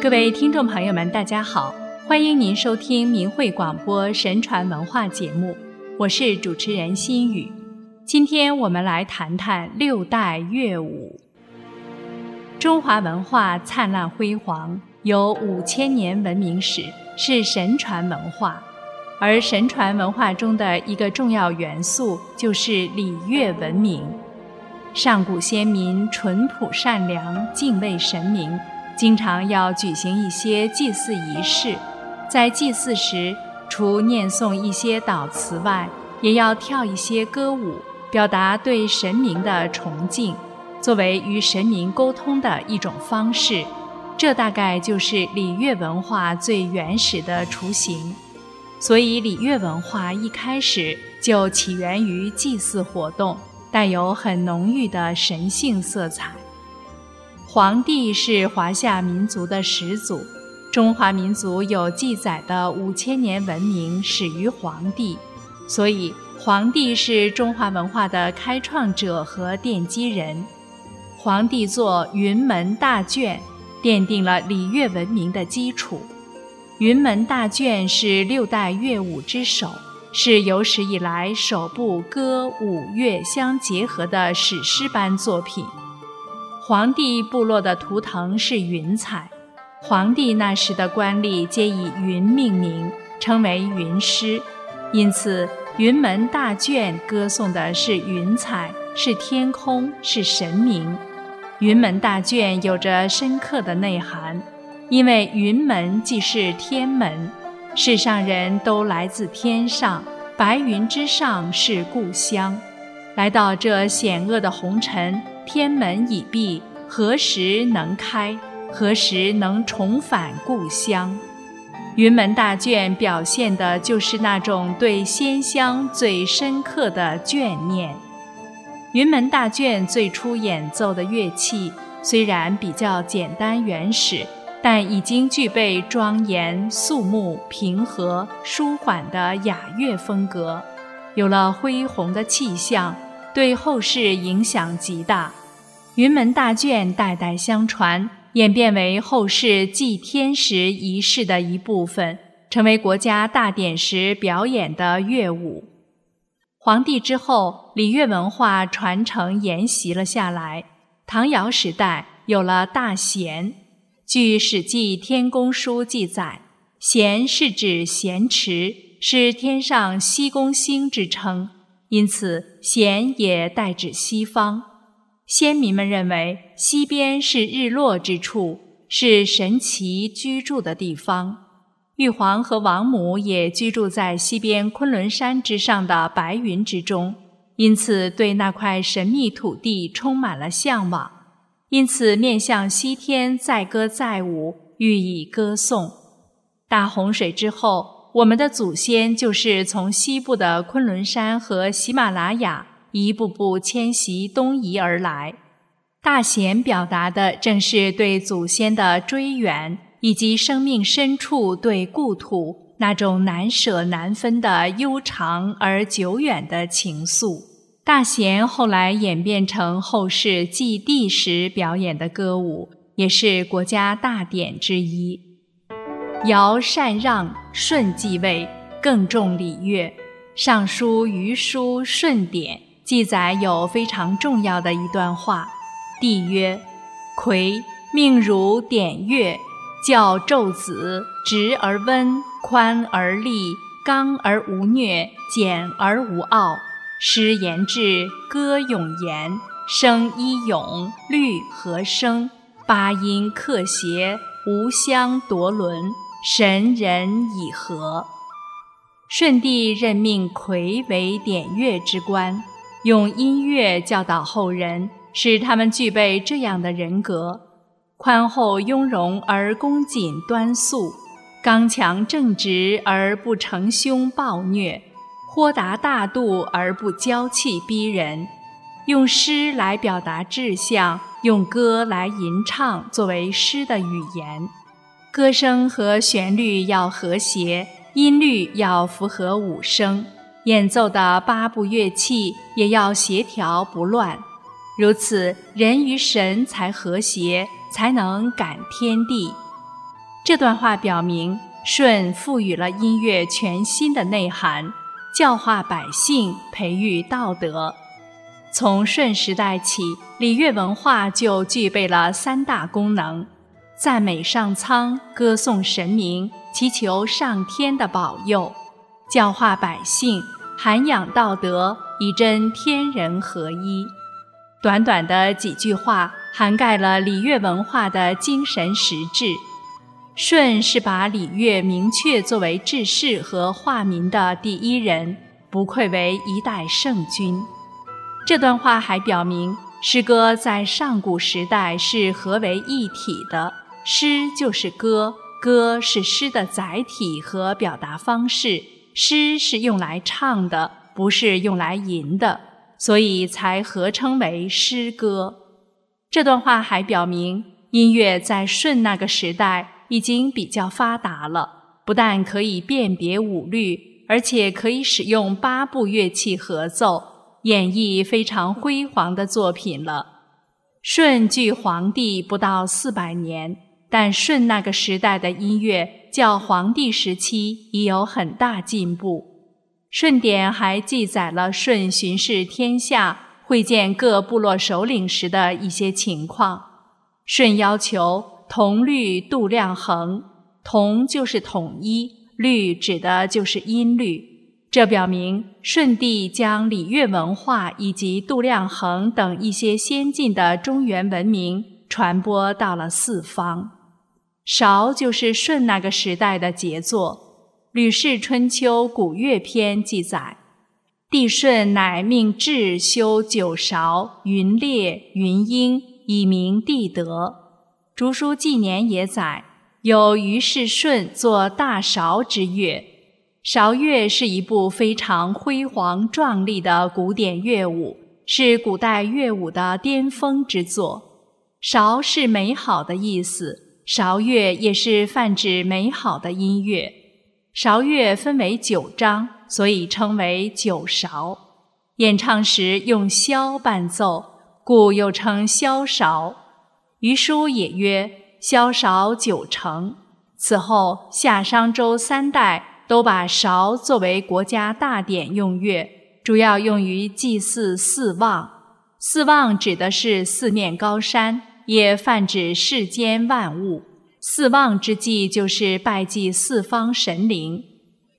各位听众朋友们，大家好，欢迎您收听明慧广播神传文化节目，我是主持人心雨。今天我们来谈谈六代乐舞。中华文化灿烂辉煌，有五千年文明史，是神传文化。而神传文化中的一个重要元素就是礼乐文明。上古先民淳朴善良，敬畏神明。经常要举行一些祭祀仪式，在祭祀时，除念诵一些祷词外，也要跳一些歌舞，表达对神明的崇敬，作为与神明沟通的一种方式。这大概就是礼乐文化最原始的雏形。所以，礼乐文化一开始就起源于祭祀活动，带有很浓郁的神性色彩。黄帝是华夏民族的始祖，中华民族有记载的五千年文明始于黄帝，所以黄帝是中华文化的开创者和奠基人。黄帝作《云门大卷》，奠定了礼乐文明的基础。《云门大卷》是六代乐舞之首，是有史以来首部歌舞乐相结合的史诗般作品。黄帝部落的图腾是云彩，黄帝那时的官吏皆以云命名，称为云师，因此《云门大卷》歌颂的是云彩，是天空，是神明。《云门大卷》有着深刻的内涵，因为云门既是天门，世上人都来自天上，白云之上是故乡，来到这险恶的红尘。天门已闭，何时能开？何时能重返故乡？云门大卷表现的就是那种对仙乡最深刻的眷念。云门大卷最初演奏的乐器虽然比较简单原始，但已经具备庄严肃穆、平和舒缓的雅乐风格，有了恢宏的气象。对后世影响极大，云门大卷代代相传，演变为后世祭天时仪式的一部分，成为国家大典时表演的乐舞。皇帝之后，礼乐文化传承沿袭了下来。唐尧时代有了大弦，据《史记·天工书》记载，弦是指咸池，是天上西宫星之称。因此，咸也代指西方。先民们认为，西边是日落之处，是神奇居住的地方。玉皇和王母也居住在西边昆仑山之上的白云之中，因此对那块神秘土地充满了向往。因此，面向西天载歌载舞，予以歌颂。大洪水之后。我们的祖先就是从西部的昆仑山和喜马拉雅一步步迁徙东移而来。大弦表达的正是对祖先的追远，以及生命深处对故土那种难舍难分的悠长而久远的情愫。大弦后来演变成后世祭地时表演的歌舞，也是国家大典之一。尧禅让，舜继位，更重礼乐。《尚书·虞书·舜典》记载有非常重要的一段话：帝曰：“夔命汝典乐，教纣子直而温，宽而利，刚而无虐，简而无傲。诗言志，歌咏言，声依咏，律和声，八音克谐，无相夺伦。”神人以和，舜帝任命夔为典乐之官，用音乐教导后人，使他们具备这样的人格：宽厚雍容而恭谨端肃，刚强正直而不成凶暴虐，豁达大度而不娇气逼人。用诗来表达志向，用歌来吟唱，作为诗的语言。歌声和旋律要和谐，音律要符合五声，演奏的八部乐器也要协调不乱。如此，人与神才和谐，才能感天地。这段话表明，舜赋予了音乐全新的内涵，教化百姓，培育道德。从舜时代起，礼乐文化就具备了三大功能：赞美上苍，歌颂神明，祈求上天的保佑；教化百姓，涵养道德，以真天人合一。短短的几句话，涵盖了礼乐文化的精神实质。舜是把礼乐明确作为治世和化民的第一人，不愧为一代圣君。这段话还表明，诗歌在上古时代是合为一体的，诗就是歌，歌是诗的载体和表达方式，诗是用来唱的，不是用来吟的。所以才合称为诗歌。这段话还表明，音乐在舜那个时代已经比较发达了，不但可以辨别五律，而且可以使用八部乐器合奏，演绎非常辉煌的作品了。舜距黄帝不到四百年，但舜那个时代的音乐较黄帝时期已有很大进步。《舜典》还记载了舜巡视天下、会见各部落首领时的一些情况。舜要求同律度量衡，同就是统一，律指的就是音律。这表明舜帝将礼乐文化以及度量衡等一些先进的中原文明传播到了四方。韶就是舜那个时代的杰作。《吕氏春秋·古乐篇》记载，帝舜乃命智修九韶、云列、云英，以明帝德。《竹书纪年》也载，有于是舜作大韶之乐。韶乐是一部非常辉煌壮丽的古典乐舞，是古代乐舞的巅峰之作。韶是美好的意思，韶乐也是泛指美好的音乐。韶乐分为九章，所以称为九韶。演唱时用箫伴奏，故又称箫韶。余书也曰：“箫韶九成。”此后，夏商周三代都把韶作为国家大典用乐，主要用于祭祀四望。四望指的是四面高山，也泛指世间万物。四望之祭就是拜祭四方神灵。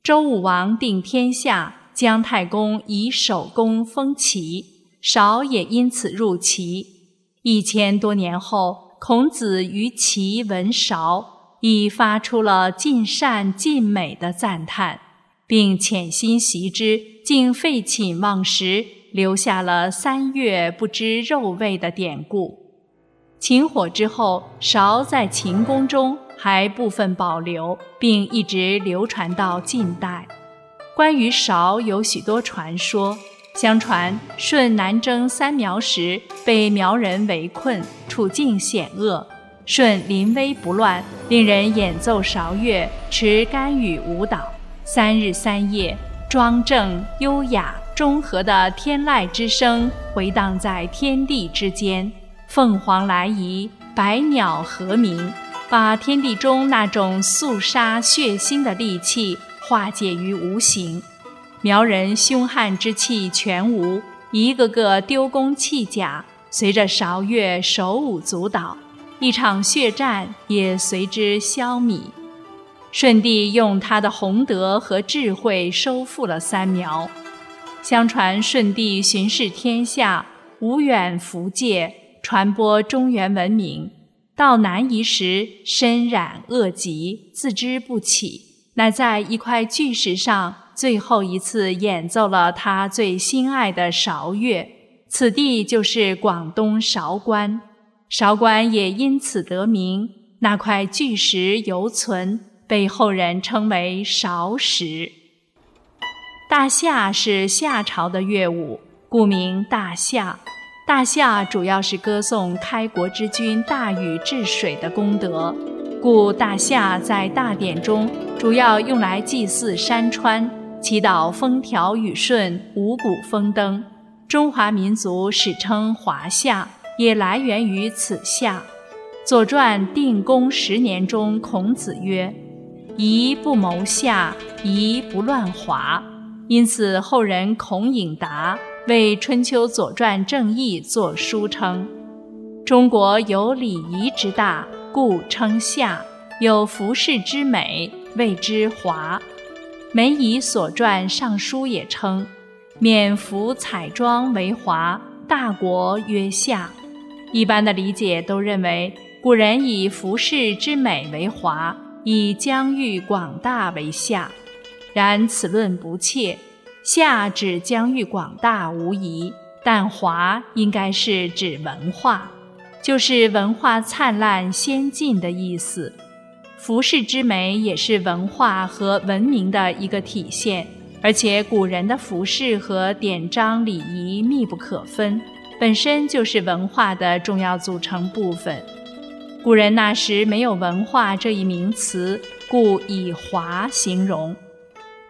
周武王定天下，姜太公以手工封齐，韶也因此入齐。一千多年后，孔子于齐闻韶，已发出了尽善尽美的赞叹，并潜心习之，竟废寝忘食，留下了“三月不知肉味”的典故。秦火之后，韶在秦宫中还部分保留，并一直流传到近代。关于韶有许多传说。相传舜南征三苗时，被苗人围困，处境险恶。舜临危不乱，令人演奏韶乐，持干羽舞蹈，三日三夜，庄正优雅、中和的天籁之声回荡在天地之间。凤凰来仪，百鸟和鸣，把天地中那种肃杀血腥的戾气化解于无形。苗人凶悍之气全无，一个个丢弓弃甲，随着韶乐手舞足蹈，一场血战也随之消弭。舜帝用他的宏德和智慧收复了三苗。相传舜帝巡视天下，无远弗届。传播中原文明，到南夷时身染恶疾，自知不起，乃在一块巨石上最后一次演奏了他最心爱的韶乐。此地就是广东韶关，韶关也因此得名。那块巨石犹存，被后人称为韶石。大夏是夏朝的乐舞，故名大夏。大夏主要是歌颂开国之君大禹治水的功德，故大夏在大典中主要用来祭祀山川，祈祷风调雨顺、五谷丰登。中华民族史称华夏，也来源于此夏。左传》定公十年中，孔子曰：“宜不谋下，宜不乱华。”因此，后人孔颖达为《春秋左传》正义作书称：“中国有礼仪之大，故称夏；有服饰之美，谓之华。”梅夷所传《尚书》也称：“免服彩妆为华，大国曰夏。”一般的理解都认为，古人以服饰之美为华，以疆域广大为夏。然此论不切。夏指疆域广大无疑，但华应该是指文化，就是文化灿烂先进的意思。服饰之美也是文化和文明的一个体现，而且古人的服饰和典章礼仪密不可分，本身就是文化的重要组成部分。古人那时没有文化这一名词，故以华形容。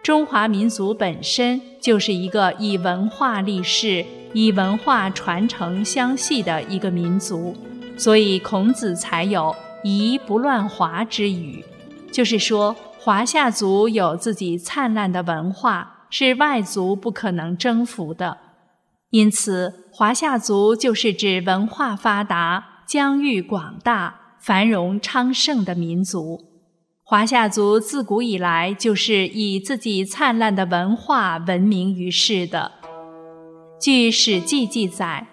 中华民族本身就是一个以文化立世、以文化传承相系的一个民族，所以孔子才有“夷不乱华”之语，就是说华夏族有自己灿烂的文化，是外族不可能征服的。因此，华夏族就是指文化发达、疆域广大、繁荣昌盛的民族。华夏族自古以来就是以自己灿烂的文化闻名于世的。据《史记》记载，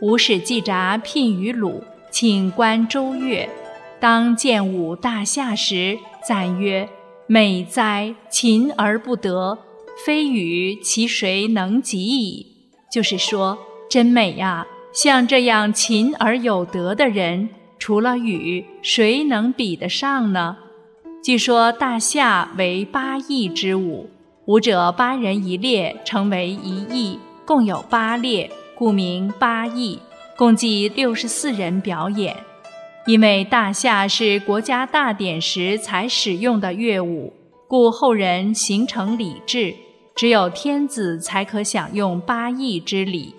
吴使季札聘于鲁，请观周乐。当见武大夏时，赞曰：“美哉，勤而不得，非与其谁能及矣。”就是说，真美呀！像这样勤而有德的人，除了禹，谁能比得上呢？据说大夏为八佾之舞，舞者八人一列，成为一佾，共有八列，故名八佾，共计六十四人表演。因为大夏是国家大典时才使用的乐舞，故后人形成礼制，只有天子才可享用八佾之礼。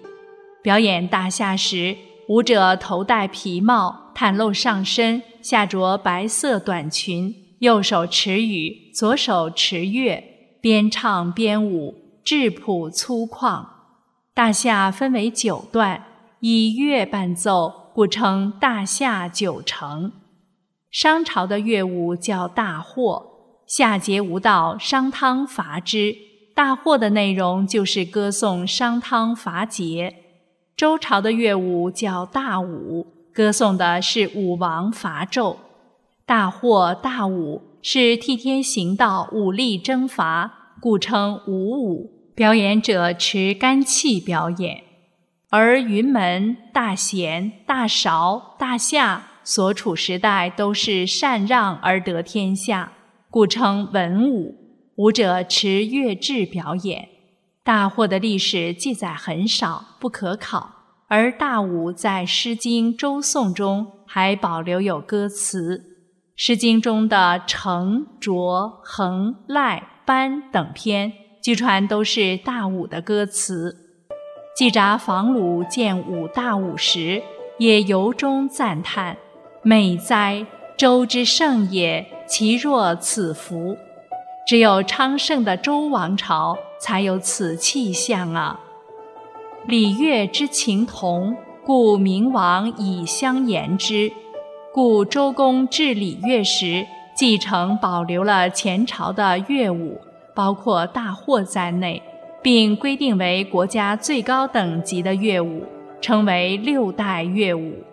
表演大夏时，舞者头戴皮帽，袒露上身，下着白色短裙。右手持羽，左手持乐，边唱边舞，质朴粗犷。大夏分为九段，以乐伴奏，故称大夏九成。商朝的乐舞叫大祸，夏桀无道，商汤伐之。大祸的内容就是歌颂商汤伐桀。周朝的乐舞叫大舞，歌颂的是武王伐纣。大惑大舞是替天行道、武力征伐，故称武舞。表演者持干器表演，而云门、大贤、大韶、大夏所处时代都是禅让而得天下，故称文武。舞者持乐制表演。大惑的历史记载很少，不可考，而大武在《诗经·周颂》中还保留有歌词。《诗经》中的成、卓、衡、赖、班等篇，据传都是大武的歌词。季札访鲁见武大武时，也由衷赞叹：“美哉，周之盛也！其若此服？只有昌盛的周王朝才有此气象啊！”礼乐之情同，故明王以相言之。故周公治礼乐时，继承保留了前朝的乐舞，包括大惑在内，并规定为国家最高等级的乐舞，称为六代乐舞，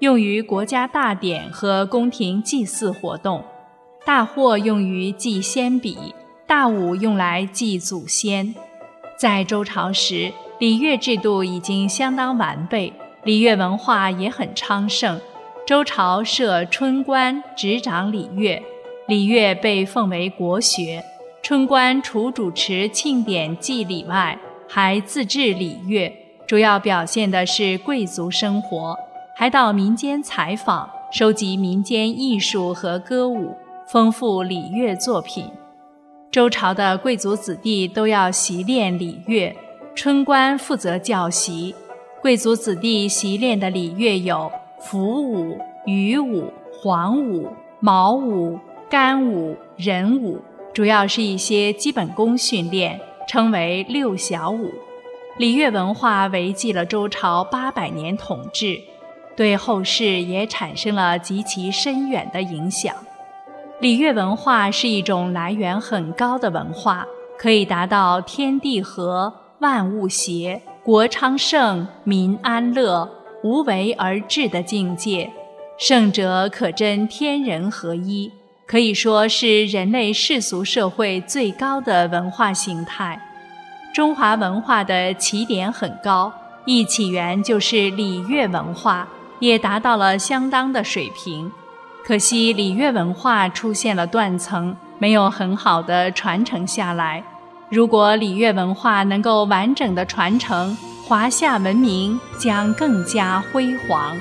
用于国家大典和宫廷祭祀活动。大惑用于祭先比，大舞用来祭祖先。在周朝时，礼乐制度已经相当完备，礼乐文化也很昌盛。周朝设春官执掌礼乐，礼乐被奉为国学。春官除主持庆典祭礼外，还自制礼乐，主要表现的是贵族生活，还到民间采访，收集民间艺术和歌舞，丰富礼乐作品。周朝的贵族子弟都要习练礼乐，春官负责教习。贵族子弟习练的礼乐有。伏舞、羽舞、黄舞、毛舞、干舞、人舞，主要是一些基本功训练，称为六小舞。礼乐文化维系了周朝八百年统治，对后世也产生了极其深远的影响。礼乐文化是一种来源很高的文化，可以达到天地和、万物协、国昌盛、民安乐、无为而治的境界。圣者可真天人合一，可以说是人类世俗社会最高的文化形态。中华文化的起点很高，一起源就是礼乐文化，也达到了相当的水平。可惜礼乐文化出现了断层，没有很好的传承下来。如果礼乐文化能够完整的传承，华夏文明将更加辉煌。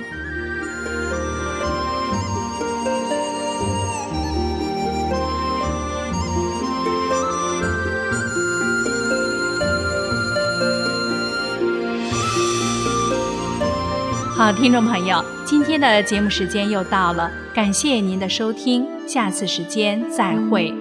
好，听众朋友，今天的节目时间又到了，感谢您的收听，下次时间再会。